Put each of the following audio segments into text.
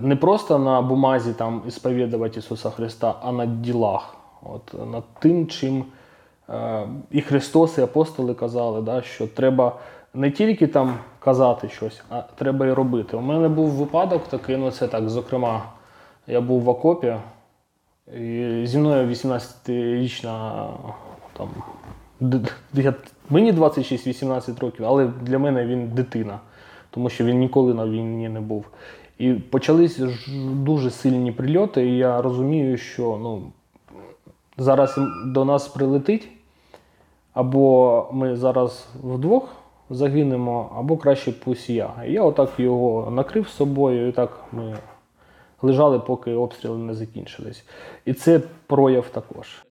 не просто на бумазі там ісповідувати Ісуса Христа, а на ділах. От, над тим, чим е, і Христос, і апостоли казали, да, що треба не тільки там казати щось, а треба і робити. У мене був випадок такий, ну це так, зокрема, я був в окопі, і зі мною 18-річна там. я- Мені 26-18 років, але для мене він дитина, тому що він ніколи на війні не був. І почались дуже сильні прильоти, і я розумію, що ну, зараз до нас прилетить, або ми зараз вдвох загинемо, або краще пусть я. І я отак його накрив собою, і так ми лежали, поки обстріли не закінчились. І це прояв також.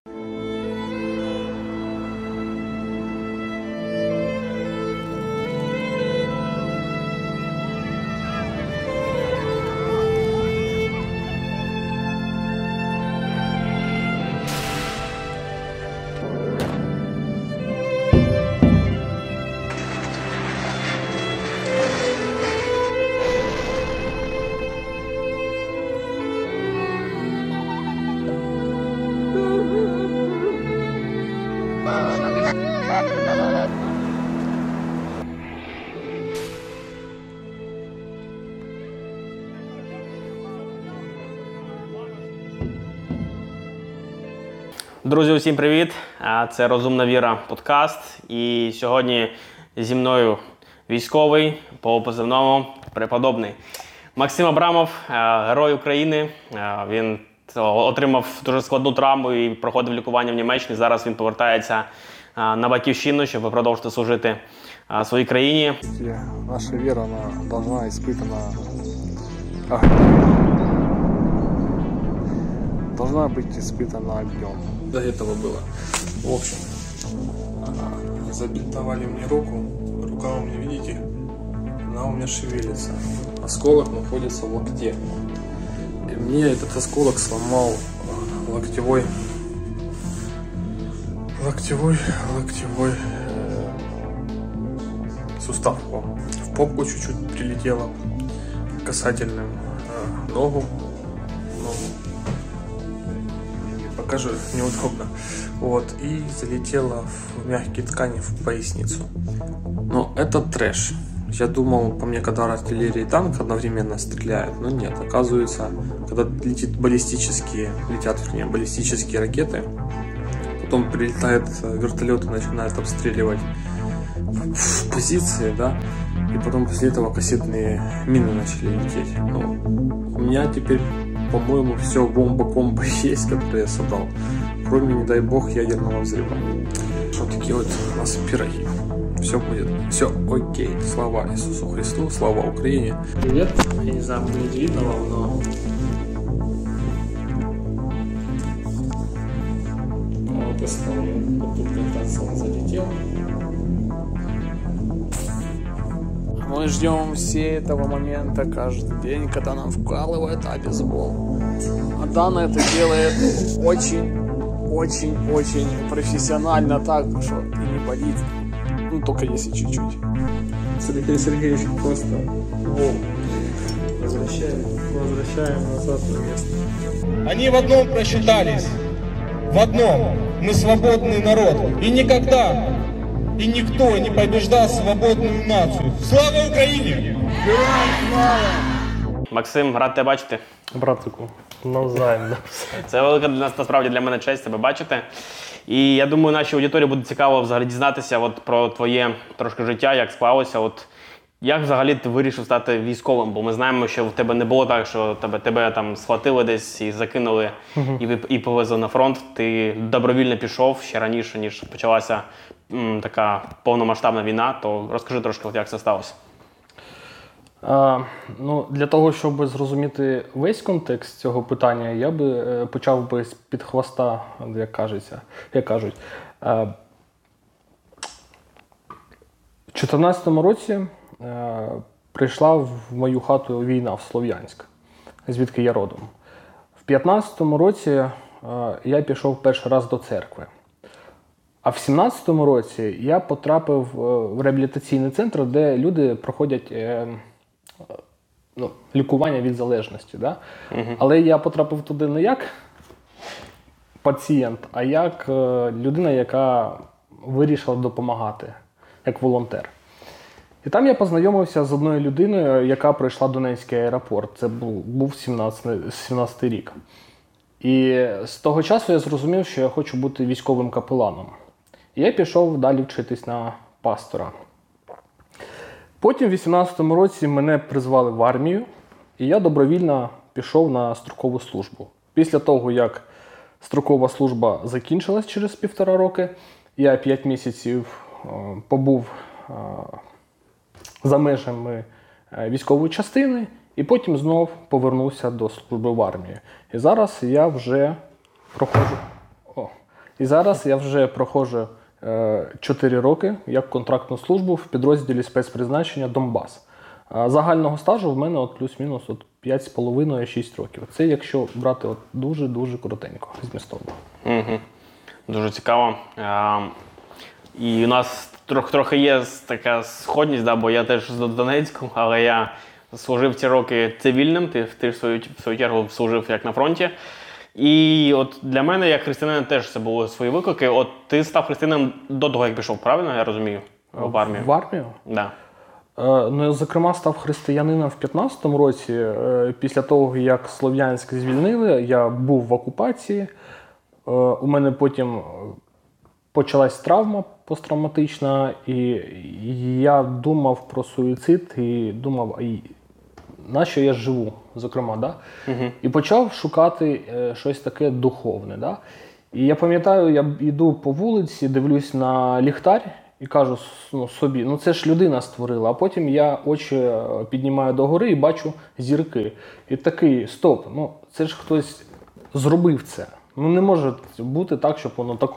Друзі, усім привіт! А, Це Розумна Віра подкаст. І сьогодні зі мною військовий по позивному преподобний Максим Абрамов, е, герой України. Е, Він отримав дуже складну травму і проходив лікування в Німеччині. Зараз він повертається е, на батьківщину, щоб продовжити служити е, своїй країні. И наша вера, она должна испытана огнем. Должна быть испытана огнем. До этого было. В общем, забинтовали мне руку. Рука у меня, видите, она у меня шевелится. Осколок находится вот где. И мне этот осколок сломал а, локтевой локтевой локтевой э, сустав в попку чуть-чуть прилетело касательным э, ногу покажу неудобно. Вот и залетело в мягкие ткани в поясницу. Но это трэш. Я думал по мне когда артиллерия и танк одновременно стреляют но нет. Оказывается когда летит баллистические летят вернее баллистические ракеты потом прилетает э, вертолет и начинает обстреливать в позиции, да, и потом после этого кассетные мины начали лететь. Ну, у меня теперь, по-моему, все бомба-комбо есть, которые я собрал, кроме, не дай бог, ядерного взрыва. Вот такие вот у нас пироги. Все будет, все окей. Слава Иисусу Христу, слава Украине. Привет. Я не знаю, будет видно вам, но... Вот история. Вот тут как раз он залетел. Мы ждем все этого момента каждый день, когда нам вкалывают обезбол. А Дана это делает очень, очень, очень профессионально так, что и не болит. Ну, только если чуть-чуть. Сергей Сергеевич просто возвращаем, возвращаем назад на место. Они в одном просчитались. В одном. Мы свободный народ. И никогда и никто не побеждал свободную нацию. Слава Украине! Максим, рад тебе бачити. Братику, навзаєм. Це велика для нас насправді для мене честь тебе бачити. І я думаю, нашій аудиторії буде цікаво взагалі дізнатися от про твоє трошки життя, як склалося. От як взагалі ти вирішив стати військовим? Бо ми знаємо, що в тебе не було так, що тебе, тебе там схватили десь і закинули і, і повезли на фронт. Ти добровільно пішов ще раніше, ніж почалася м, така повномасштабна війна. То розкажи трошки, як це сталося. А, ну, для того, щоб зрозуміти весь контекст цього питання, я би е, почав би з під хвоста, як кажеться, як кажуть. Е, в 2014 році е, прийшла в мою хату війна в Слов'янськ, звідки я родом. В 2015 році е, я пішов перший раз до церкви. А в 17-му році я потрапив е, в реабілітаційний центр, де люди проходять е, ну, лікування від залежності. Да? Але я потрапив туди не як пацієнт, а як е, людина, яка вирішила допомагати, як волонтер. І там я познайомився з одною людиною, яка пройшла Донецький аеропорт. Це був, був 17, 17 рік. І з того часу я зрозумів, що я хочу бути військовим капеланом. Я пішов далі вчитись на пастора. Потім, в 18-му році, мене призвали в армію, і я добровільно пішов на строкову службу. Після того, як строкова служба закінчилась через півтора роки, я 5 місяців е, побув е, за межами е, військової частини, і потім знов повернувся до служби в армії. І зараз я вже проходжу. І зараз я вже проходжу 4 роки як контрактну службу в підрозділі спецпризначення Донбас. Загального стажу в мене от плюс-мінус от 5,5-6 років. Це якщо брати от дуже-дуже коротенько, змістовно. Угу. Дуже цікаво. А, і у нас трохи, трохи є така сходність, да, бо я теж з Донецьку, але я служив ці роки цивільним, ти, ти в, свою, в свою чергу служив як на фронті. І от для мене, як християнин, теж це були свої виклики. От ти став християнином до того, як пішов, правильно я розумію? В армію. В армію? Да. Е, Ну, я, зокрема, став християнином в 15-му році. Е, Після того, як Слов'янськ звільнили, я був в окупації. Е, У мене потім почалась травма посттравматична, і я думав про суїцид і думав, а й- на що я живу, зокрема, да? і почав шукати е, щось таке духовне. Да? І я пам'ятаю, я йду по вулиці, дивлюсь на ліхтар і кажу ну, собі, ну це ж людина створила. А потім я очі е, піднімаю догори і бачу зірки. І такий, стоп, ну це ж хтось зробив це. Ну не може бути так, щоб воно так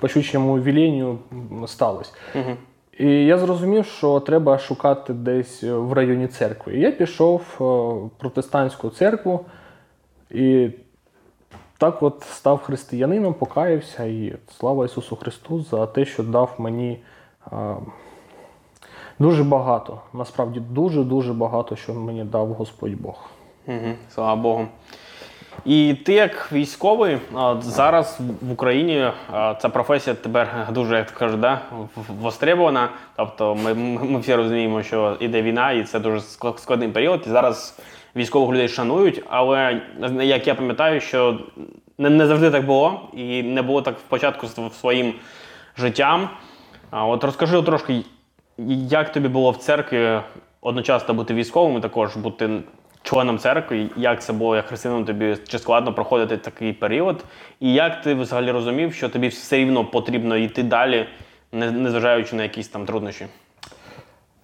по щучому веленню м, сталося. І я зрозумів, що треба шукати десь в районі церкви. І я пішов е, в протестантську церкву і так от став християнином, покаявся і слава Ісусу Христу за те, що дав мені е, дуже багато. Насправді дуже-дуже багато, що мені дав Господь Бог. Угу, слава Богу. І ти як військовий зараз в Україні ця професія тепер дуже, як кажуть, да, востребована. Тобто ми, ми всі розуміємо, що іде війна, і це дуже складний період. І зараз військових людей шанують. Але як я пам'ятаю, що не, не завжди так було, і не було так спочатку з своїм життям. От розкажи трошки, як тобі було в церкві одночасно бути військовим і також бути членом церкви, як це було як християнином, тобі чи складно проходити такий період? І як ти взагалі розумів, що тобі все рівно потрібно йти далі, незважаючи на якісь там труднощі?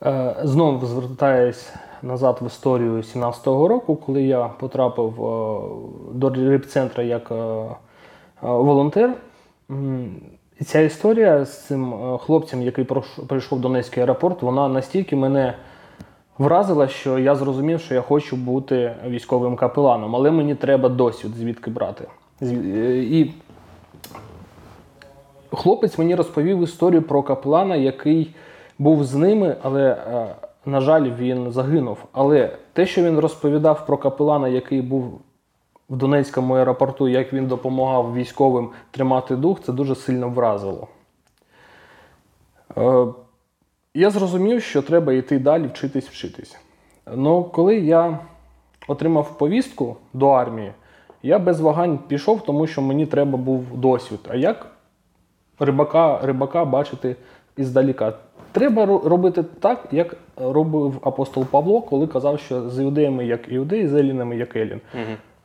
Е, Знову звертаюсь назад в історію 17-го року, коли я потрапив е, до репцентру як е, волонтер. Ця історія з цим хлопцем, який прийшов в Донецький аеропорт, вона настільки мене вразила, що я зрозумів, що я хочу бути військовим капеланом, але мені треба досвід звідки брати. Е, І хлопець мені розповів історію про капелана, який був з ними, але, е, на жаль, він загинув. Але те, що він розповідав про капелана, який був в Донецькому аеропорту, як він допомагав військовим тримати дух, це дуже сильно вразило. Я зрозумів, що треба йти далі, вчитись, вчитись. Ну, коли я отримав повістку до армії, я без вагань пішов, тому що мені треба був досвід. А як рибака, рибака бачити іздаліка? Треба робити так, як робив апостол Павло, коли казав, що з іудеями як іудеї, з елінами як елін.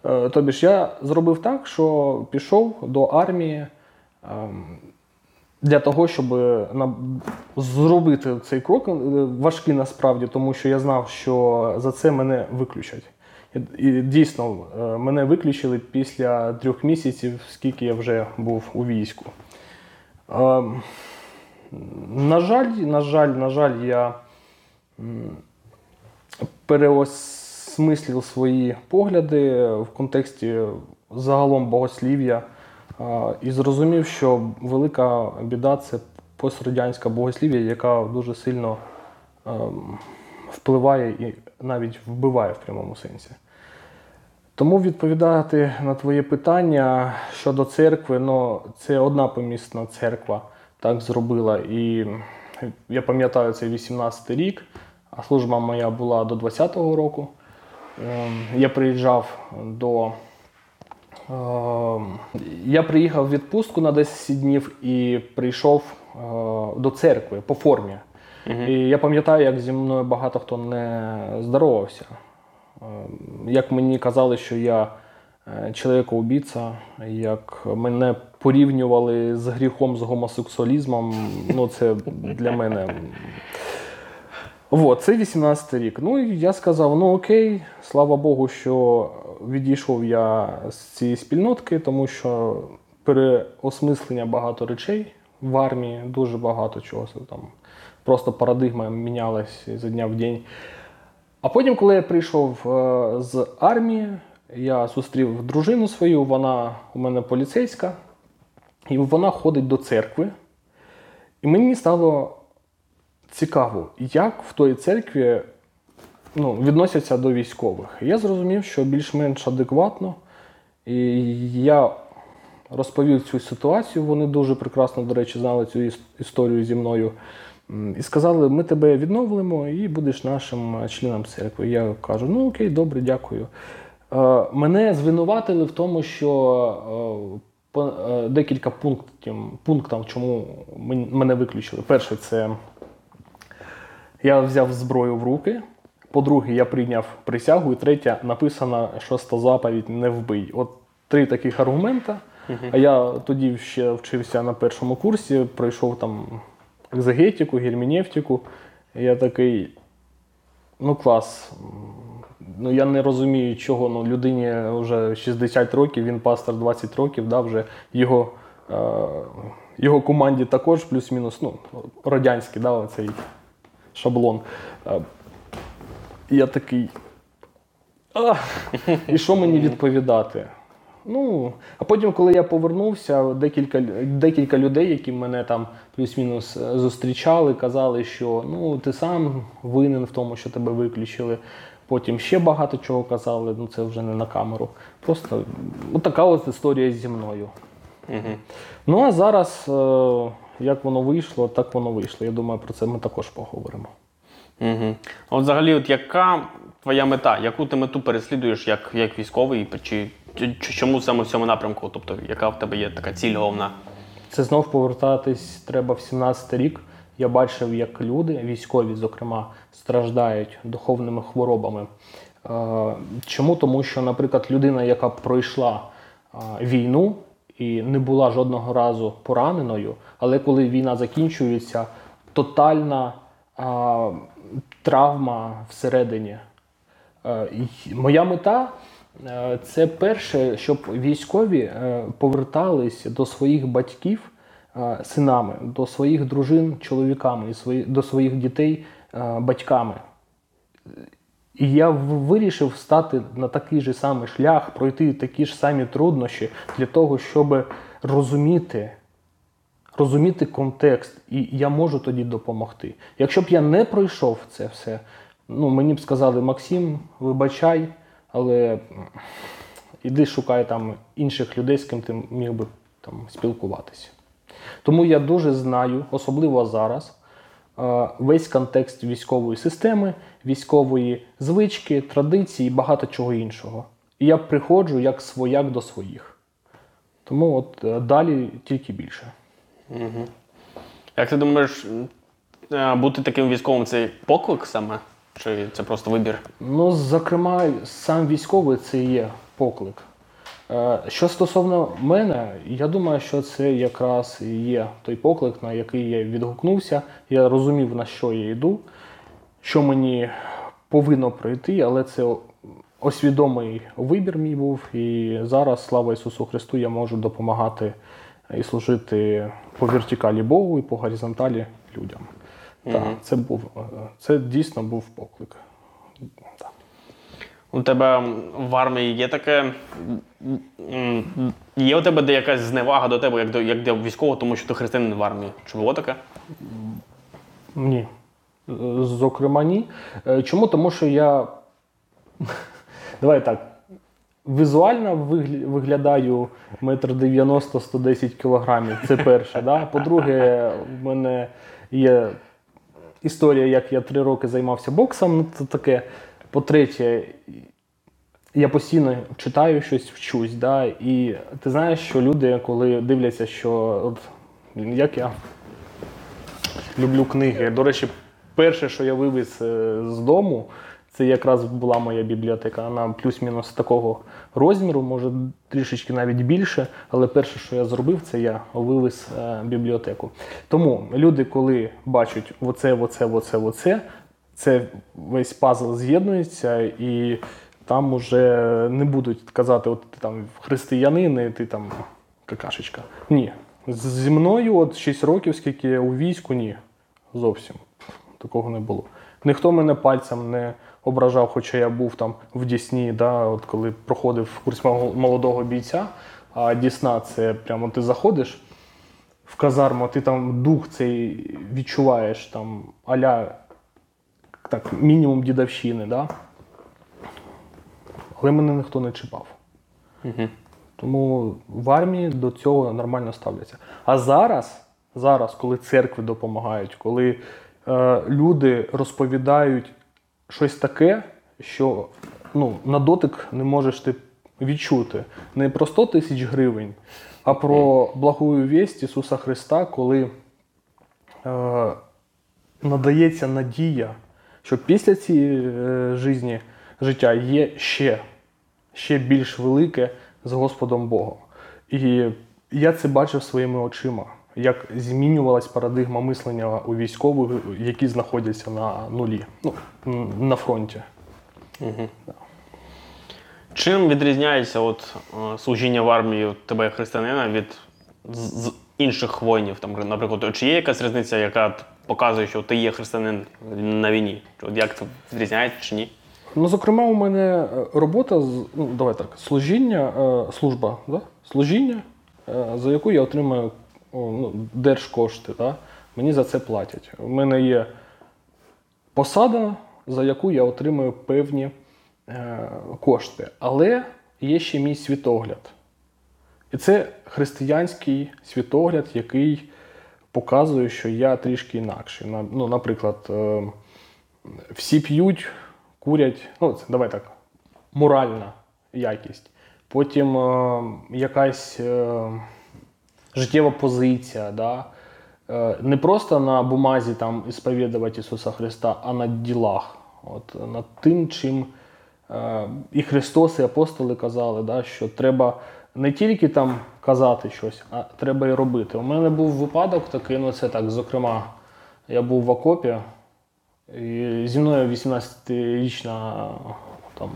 Е, Тобі ж я зробив так, що пішов до армії ем, для того, щоб зробити цей крок е, важкий насправді, тому що я знав, що за це мене виключать. І, дійсно, е, мене виключили після трьох місяців, скільки я вже був у війську. Ем, на жаль, на жаль, на жаль, я переосмислив свої погляди в контексті загалом богослів'я і зрозумів, що велика біда це пострадянська богослів'я, яка дуже сильно ем, впливає і навіть вбиває в прямому сенсі. Тому відповідати на твоє питання щодо церкви, ну це одна помісна церква так зробила. І я пам'ятаю цей 18-й рік, а служба моя була до 20-го року. Ем, Я приїжджав до. Ем, Я приїхав в відпустку на 10 днів і прийшов е, до церкви по формі. І я пам'ятаю, як зі мною багато хто не здоровався. Е, Як мені казали, що я е, чоловіка-убійця, як мене порівнювали з гріхом, з гомосексуалізмом, ну це для мене. Вот, це 18 рік. Ну і я сказав: ну окей, слава Богу, що відійшов я з цієї спільнотки, тому що переосмислення багато речей в армії, дуже багато чого там. Просто парадигма мінялась з дня в день. А потім, коли я прийшов е, з армії, я зустрів дружину свою, вона у мене поліцейська, і вона ходить до церкви. І мені стало цікаво, як в той церкві ну, відносяться до військових. Я зрозумів, що більш-менш адекватно. І я розповів цю ситуацію. Вони дуже прекрасно, до речі, знали цю історію зі мною. І сказали, ми тебе відновлимо і будеш нашим членом церкви. Я кажу, ну окей, добре, дякую. Е, Мене звинуватили в тому, що е, е, декілька пунктів, пунктів, чому мене виключили. Перше, це я взяв зброю в руки. По-друге, я прийняв присягу. І третє, написана шоста заповідь не вбий. От три таких аргумента. А я тоді ще вчився на першому курсі, пройшов там екзегетику, герменевтику. Я такий, ну клас. Ну я не розумію, чого ну, людині вже 60 років, він пастор 20 років, да, вже його, е, його команді також плюс-мінус ну, радянський, да, оцей шаблон. Е, я такий. А, і що мені відповідати? Ну, а потім, коли я повернувся, декілька, декілька людей, які мене там плюс-мінус е, зустрічали, казали, що ну, ти сам винен в тому, що тебе виключили. Потім ще багато чого казали, ну це вже не на камеру. Просто така от історія зі мною. Ну а зараз, е, як воно вийшло, так воно вийшло. Я думаю, про це ми також поговоримо. Угу. От взагалі, от яка твоя мета? Яку ти мету переслідуєш як, як військовий? Чи, чи, чому саме в цьому напрямку? Тобто, яка в тебе є така ціль головна? Це знов повертатись треба в 17 рік. Я бачив, як люди, військові, зокрема, страждають духовними хворобами. Е, Чому? Тому що, наприклад, людина, яка пройшла е, війну і не була жодного разу пораненою, але коли війна закінчується, тотальна е, травма всередині. Е, Моя мета е, це перше, щоб військові е, повертались до своїх батьків синами, до своїх дружин чоловіками, до своїх дітей батьками. І я вирішив стати на такий же самий шлях, пройти такі ж самі труднощі для того, щоб розуміти, розуміти контекст, і я можу тоді допомогти. Якщо б я не пройшов це все, ну мені б сказали, Максим, вибачай, але іди шукай там інших людей, з ким ти міг би там спілкуватися. Тому я дуже знаю, особливо зараз, весь контекст військової системи, військової звички, традиції і багато чого іншого. І я приходжу як свояк до своїх. Тому от е, далі тільки більше. Як ти думаєш, е, бути таким військовим це поклик саме? Чи це просто вибір? Ну, зокрема, сам військовий це і є поклик. Е, Що стосовно мене, я думаю, що це якраз і є той поклик, на який я відгукнувся. Я розумів, на що я йду, що мені повинно пройти, але це освідомий вибір мій був. І зараз, слава Ісусу Христу, я можу допомагати і служити по вертикалі Богу і по горизонталі людям. Так, це був е, це дійсно був поклик. У тебе в армії є таке. Є у тебе де якась зневага до тебе, як до, як до військового, тому що ти християнин в армії? Чи було таке? Ні. Зокрема, ні. Е, Чому? Тому що я. Давай так. Візуально виглядаю метр 90 110 кілограмів. Це перше. Да? По-друге, в мене є історія, як я три роки займався боксом. Це таке. По-третє, я постійно читаю щось, вчусь. Да? І ти знаєш, що люди, коли дивляться, що от, як я люблю книги. До речі, перше, що я вивіз е, з дому, це якраз була моя бібліотека. Вона плюс-мінус такого розміру, може трішечки навіть більше. Але перше, що я зробив, це я вивез е, бібліотеку. Тому люди, коли бачать оце, оце, оце, оце, це весь пазл з'єднується і. Там уже не будуть казати, от ти там християнин, і ти там какашечка. Ні. Зі мною от 6 років, скільки у війську, ні. Зовсім такого не було. Ніхто мене пальцем не ображав, хоча я був там в Дісні, да, от коли проходив курс молодого бійця. А Дісна це прямо ти заходиш в казарму, ти там дух цей відчуваєш, там аля так, мінімум дідовщини, да? але мене ніхто не чіпав. Тому в армії до цього нормально ставляться. А зараз, зараз коли церкви допомагають, коли е, люди розповідають щось таке, що ну, на дотик не можеш ти відчути. Не про 100 тисяч гривень, а про благую вість Ісуса Христа, коли е, надається надія, що після цієї е, житті, життя є ще, ще більш велике з Господом Богом. І я це бачив своїми очима, як змінювалась парадигма мислення у військових, які знаходяться на нулі, ну, на фронті. Чим відрізняється от, е, служіння в армії тебе християнина від з, інших воїнів? Там, наприклад, чи є якась різниця, яка показує, що ти є християнин на війні? От як це відрізняється чи ні? Ну, зокрема, у мене е, робота ну, давай так, служіння, е, служба, да? служіння, е, за яку я отримую ну, держкошти. Да? Мені за це платять. У мене є посада, за яку я отримую певні кошти. Але є ще мій світогляд. І це християнський світогляд, який показує, що я трішки інакший. Ну, наприклад, е, всі п'ють, курять. Ну, давай так, моральна якість. Потім е, якась е, життєва позиція. Да? Не просто на бумазі там ісповідувати Ісуса Христа, а на ділах. От, над тим, чим і Христос, і апостоли казали, да, що треба не тільки там казати щось, а треба і робити. У мене був випадок такий, ну це так, зокрема, я був в окопі, і зі мною 18-річна там.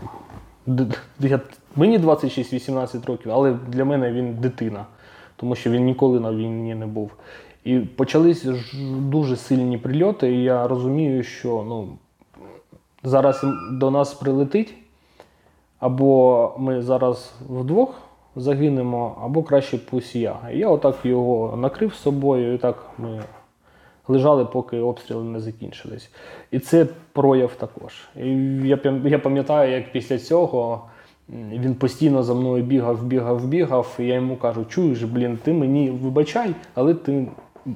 Мені 26-18 років, але для мене він дитина, тому що він ніколи на війні не був. І почались дуже сильні прильоти, і я розумію, що ну, зараз до нас прилетить, або ми зараз вдвох загинемо, або краще пусть я. Я отак його накрив собою, і так ми лежали, поки обстріли не закінчились. І це прояв також. І я пам'ятаю, як після цього він постійно за мною бігав, бігав, бігав, і я йому кажу: чуєш, блін, ти мені вибачай, але ти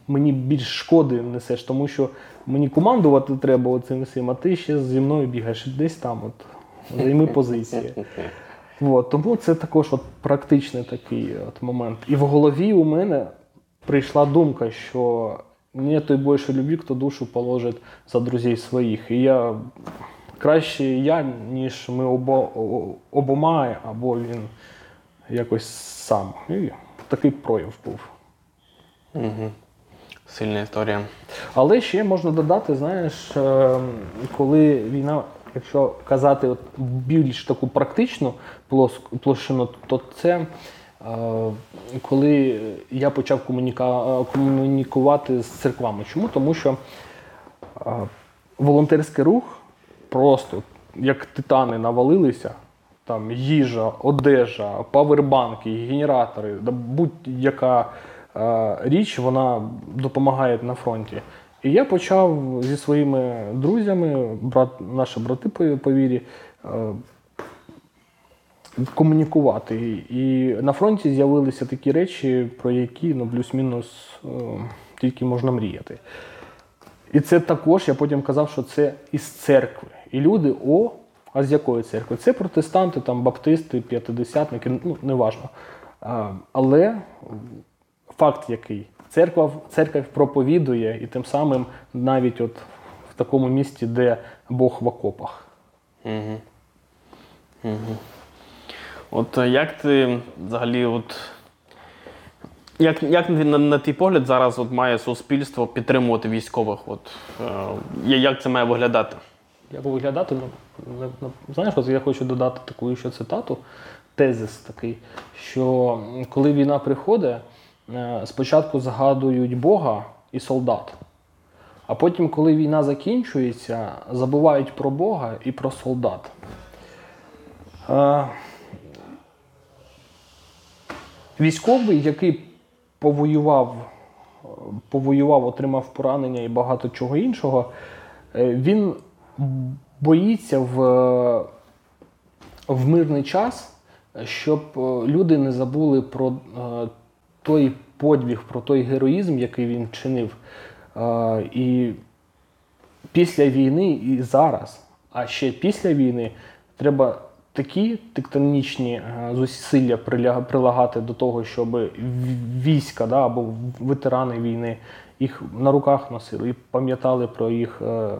мені більш шкоди несеш, тому що мені командувати треба оцим всім, а ти ще зі мною бігаєш десь там, от займи позиції. От, тому це також от практичний такий от момент. І в голові у мене прийшла думка, що не той більше любві, хто душу положить за друзей своїх. І я краще я, ніж ми обо, обома, або він якось сам. І такий прояв був. Сильна історія. Але ще можна додати, знаєш, е, коли війна, якщо казати от більш таку практичну площину, то це е, коли я почав е, комунікувати з церквами. Чому? Тому що е, волонтерський рух просто як титани навалилися. Там їжа, одежа, павербанки, генератори, будь-яка е, річ вона допомагає на фронті. І я почав зі своїми друзями, брат, наші брати по, по вірі, е, комунікувати. І на фронті з'явилися такі речі, про які ну, плюс-мінус е, тільки можна мріяти. І це також я потім казав, що це із церкви. І люди, о, а з якої церкви? Це протестанти, там, баптисти, п'ятидесятники, ну, неважно. А, але факт який? Церква, церква проповідує, і тим самим навіть от в такому місті, де Бог в окопах. Угу. Угу. От е, як ти взагалі, от, як, як на, на, твій погляд зараз от має суспільство підтримувати військових? От, е, як це має виглядати? Як виглядати? Ну, знаєш, от я хочу додати таку ще цитату, тезис такий, що коли війна приходить, спочатку згадують Бога і солдат, а потім, коли війна закінчується, забувають про Бога і про солдат. Е, Військовий, який повоював, е, повоював, отримав поранення і багато чого іншого, е, він боїться в, в мирний час, щоб е, люди не забули про е, той подвиг, про той героїзм, який він чинив. І після війни і зараз, а ще після війни, треба такі тектонічні зусилля прилагати до того, щоб війська да, або ветерани війни їх на руках носили і пам'ятали про їх е,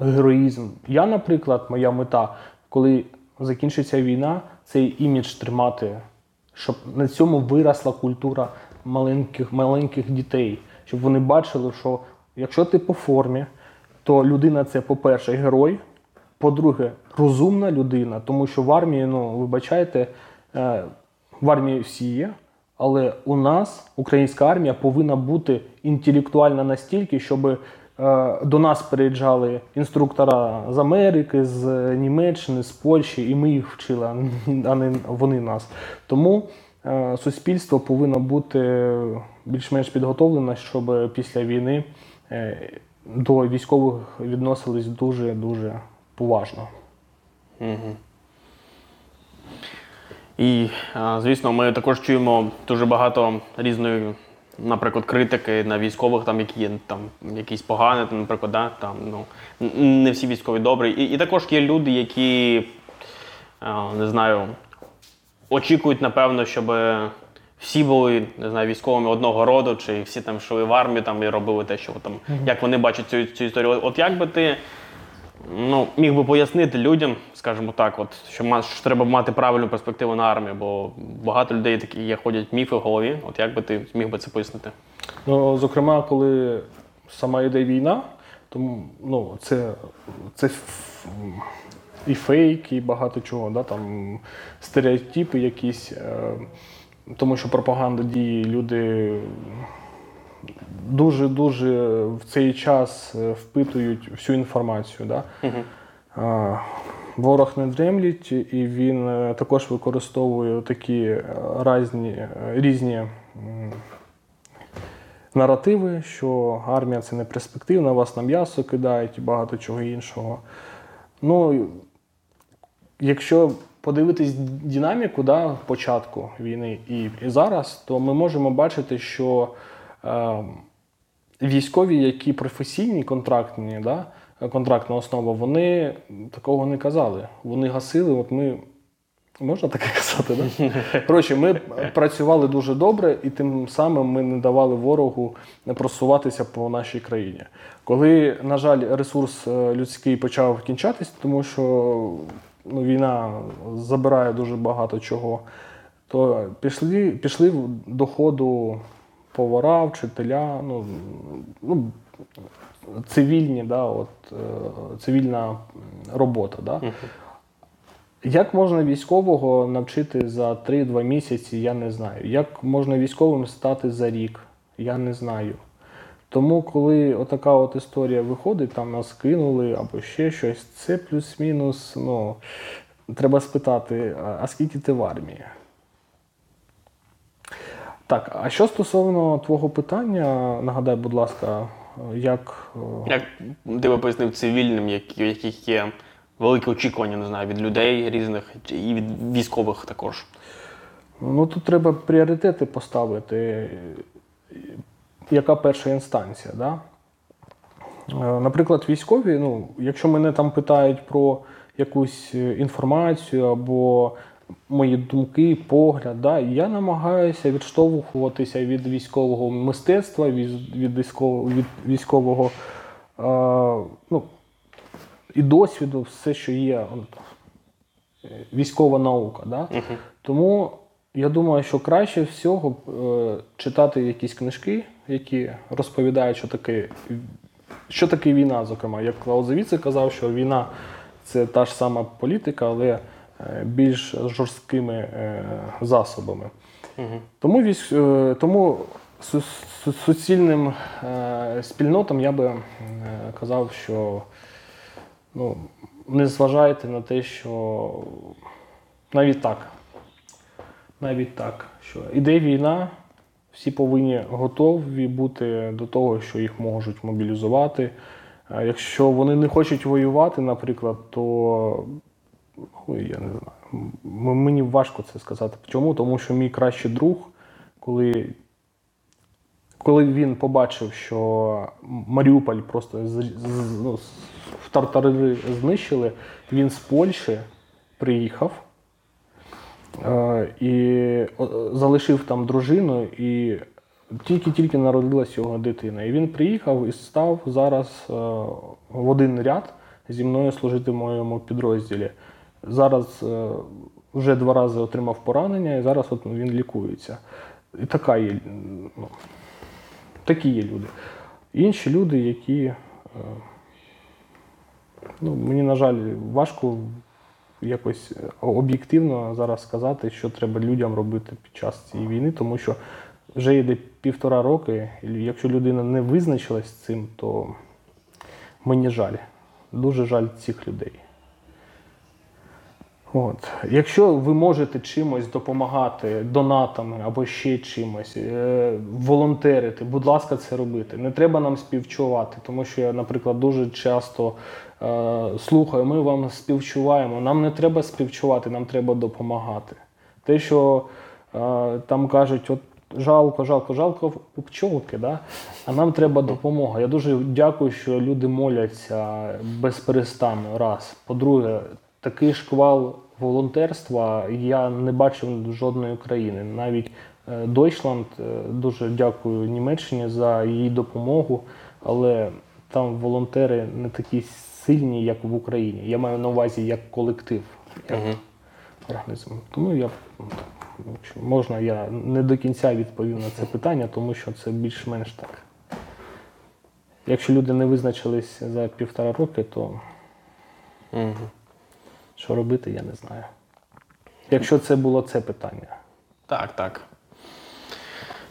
героїзм. Я, наприклад, моя мета, коли закінчиться війна, цей імідж тримати, щоб на цьому виросла культура маленьких, маленьких дітей, щоб вони бачили, що якщо ти по формі, то людина це, по-перше, герой. По-друге, розумна людина, тому що в армії, ну, вибачайте, е, в армії всі є, але у нас українська армія повинна бути інтелектуальна настільки, щоб до нас приїжджали інструктора з Америки, з Німеччини, з Польщі, і ми їх вчили, а не вони нас. Тому е, суспільство повинно бути більш-менш підготовлене, щоб після війни е, до військових відносились дуже дуже поважно. Угу. І, звісно, ми також чуємо дуже багато різної, наприклад, критики на військових, там, які є там, якісь погані, там, наприклад, да, там, ну, не всі військові добрі. І, і також є люди, які, не знаю, очікують, напевно, щоб всі були не знаю, військовими одного роду, чи всі там йшли в армію там, і робили те, що там, як вони бачать цю, цю історію. От як би ти ну, міг би пояснити людям, скажімо так, от, що, що треба мати правильну перспективу на армію, бо багато людей такі є, ходять міфи в голові. От як би ти міг би це пояснити? Ну, зокрема, коли сама йде війна, тому ну, це, це і фейк, і багато чого, да, там, стереотипи якісь, е, тому що пропаганда діє, люди дуже-дуже в цей час е, впитують всю інформацію. Да? А, Ворог не дремлять, і він е, також використовує такі е, різні, різні наративи, що армія це не перспективна, вас на м'ясо кидають і багато чого іншого. Ну, якщо подивитись динаміку да, початку війни і, і зараз, то ми можемо бачити, що військові, які професійні, контрактні, да, контрактна основа, вони такого не казали. Вони гасили, от ми. Можна таке казати, да? Коротше, ми працювали дуже добре, і тим самим ми не давали ворогу просуватися по нашій країні. Коли, на жаль, ресурс е, людський почав кінчатись, тому що ну, війна забирає дуже багато чого, то пішли, пішли до ходу повара, вчителя, ну, ну, цивільні, да, от, е, цивільна робота. Да? Як можна військового навчити за 3-2 місяці, я не знаю. Як можна військовим стати за рік, я не знаю. Тому, коли отака от історія виходить, там нас кинули або ще щось, це плюс-мінус. Ну, треба спитати, а а скільки ти в армії? Так, а що стосовно твого питання, нагадай, будь ласка, як е, Як ти би пояснив цивільним, які- у яких є велике очікування, не знаю, від людей різних і від військових також. Ну тут треба пріоритети поставити. е, Яка перша інстанція? Да? Е, Наприклад, військові, ну, якщо мене там питають про якусь е, інформацію або мої думки, погляд, да, я намагаюся відштовхуватися від військового мистецтва, від, від військового, від військового е, ну, і досвіду, все, що є військова наука. Да? Тому я думаю, що краще всього е, читати якісь книжки, які розповідають, що таке, що таке війна, зокрема. Як Клаузевіце казав, що війна це та ж сама політика, але більш жорсткими е, засобами. Тому, військ, е, тому су- су- суцільним е, спільнотам я би е, казав, що ну, не зважайте на те, що навіть так. Навіть так, що іде війна, всі повинні готові бути до того, що їх можуть мобілізувати. Якщо вони не хочуть воювати, наприклад, то ну, я не знаю. Мені важко це сказати. Чому? Тому що мій кращий друг, коли, коли він побачив, що Маріуполь просто з, з- ну, в тартари знищили, він з Польщі приїхав. Е, і залишив там дружину, і тільки-тільки народилась його дитина. І він приїхав і став зараз е, в один ряд зі мною служити в моєму підрозділі. Зараз е, вже два рази отримав поранення, і зараз от він лікується. І така є, ну, такі є люди. Інші люди, які, е, ну, мені, на жаль, важко якось е, об'єктивно зараз сказати, що треба людям робити під час цієї війни, тому що вже йде півтора роки, і якщо людина не визначилась цим, то мені жаль. Дуже жаль цих людей. От. Якщо ви можете чимось допомагати, донатами або ще чимось, е, волонтерити, будь ласка, це робити. Не треба нам співчувати, тому що я, наприклад, дуже часто е, слухаю, ми вам співчуваємо. Нам не треба співчувати, нам треба допомагати. Те, що е, там кажуть, от жалко, жалко, жалко пчолки, да? а нам треба допомога. Я дуже дякую, що люди моляться безперестанно. Раз. По-друге, такий шквал волонтерства я не бачив жодної країни. Навіть е, Deutschland, е, дуже дякую Німеччині за її допомогу, але там волонтери не такі сильні, як в Україні. Я маю на увазі як колектив, як організм. Тому я, можна, я не до кінця відповів на це питання, тому що це більш-менш так. Якщо люди не визначились за півтора роки, то Угу. Що робити, я не знаю. Якщо це було це питання. Так, так.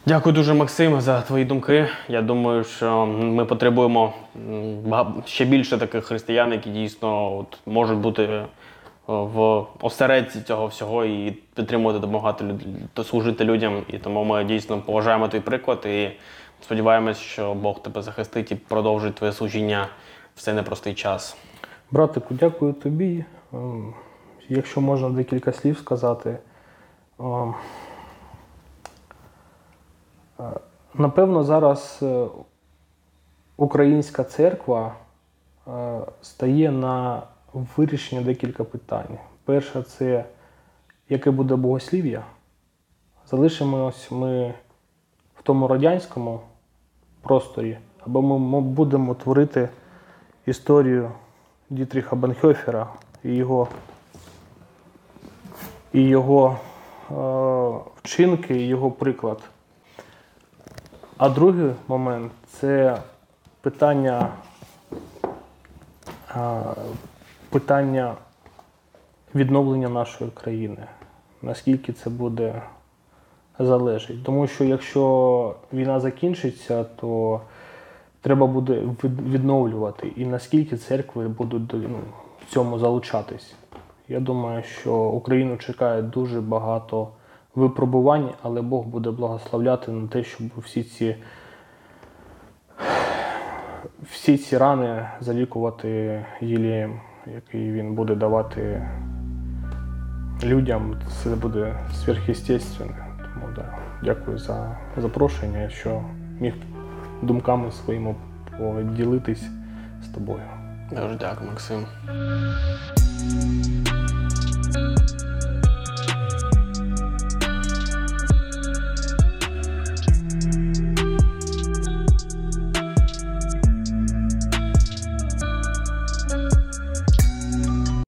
Дякую дуже, Максим, за твої думки. Я думаю, що ми потребуємо ще більше таких християн, які дійсно от, можуть бути е, в осередці цього всього і підтримувати, допомагати та служити людям. І тому ми дійсно поважаємо твій приклад і сподіваємось, що Бог тебе захистить і продовжить твоє служіння в цей непростий час. Братику, дякую тобі. Ем, Якщо можна декілька слів сказати. ем, е, Напевно, зараз е, українська церква е, стає на вирішення декілька питань. Перше, це яке буде богослів'я. Залишимось ми в тому радянському просторі, або ми будемо творити історію Дітріха Бенхьофера і його, і його е, вчинки, і його приклад. А другий момент це питання, е, питання відновлення нашої країни. Наскільки це буде залежить. Тому що якщо війна закінчиться, то треба буде відновлювати. І наскільки церкви будуть ну, цьому залучатись. Я думаю, що Україну чекає дуже багато випробувань, але Бог буде благословляти на те, щоб всі ці всі ці рани залікувати єлієм, який він буде давати людям, це буде сверхъестественне. Тому да, дякую за запрошення, що міг думками своїми поділитись з тобою. Дуже дякую, Максим.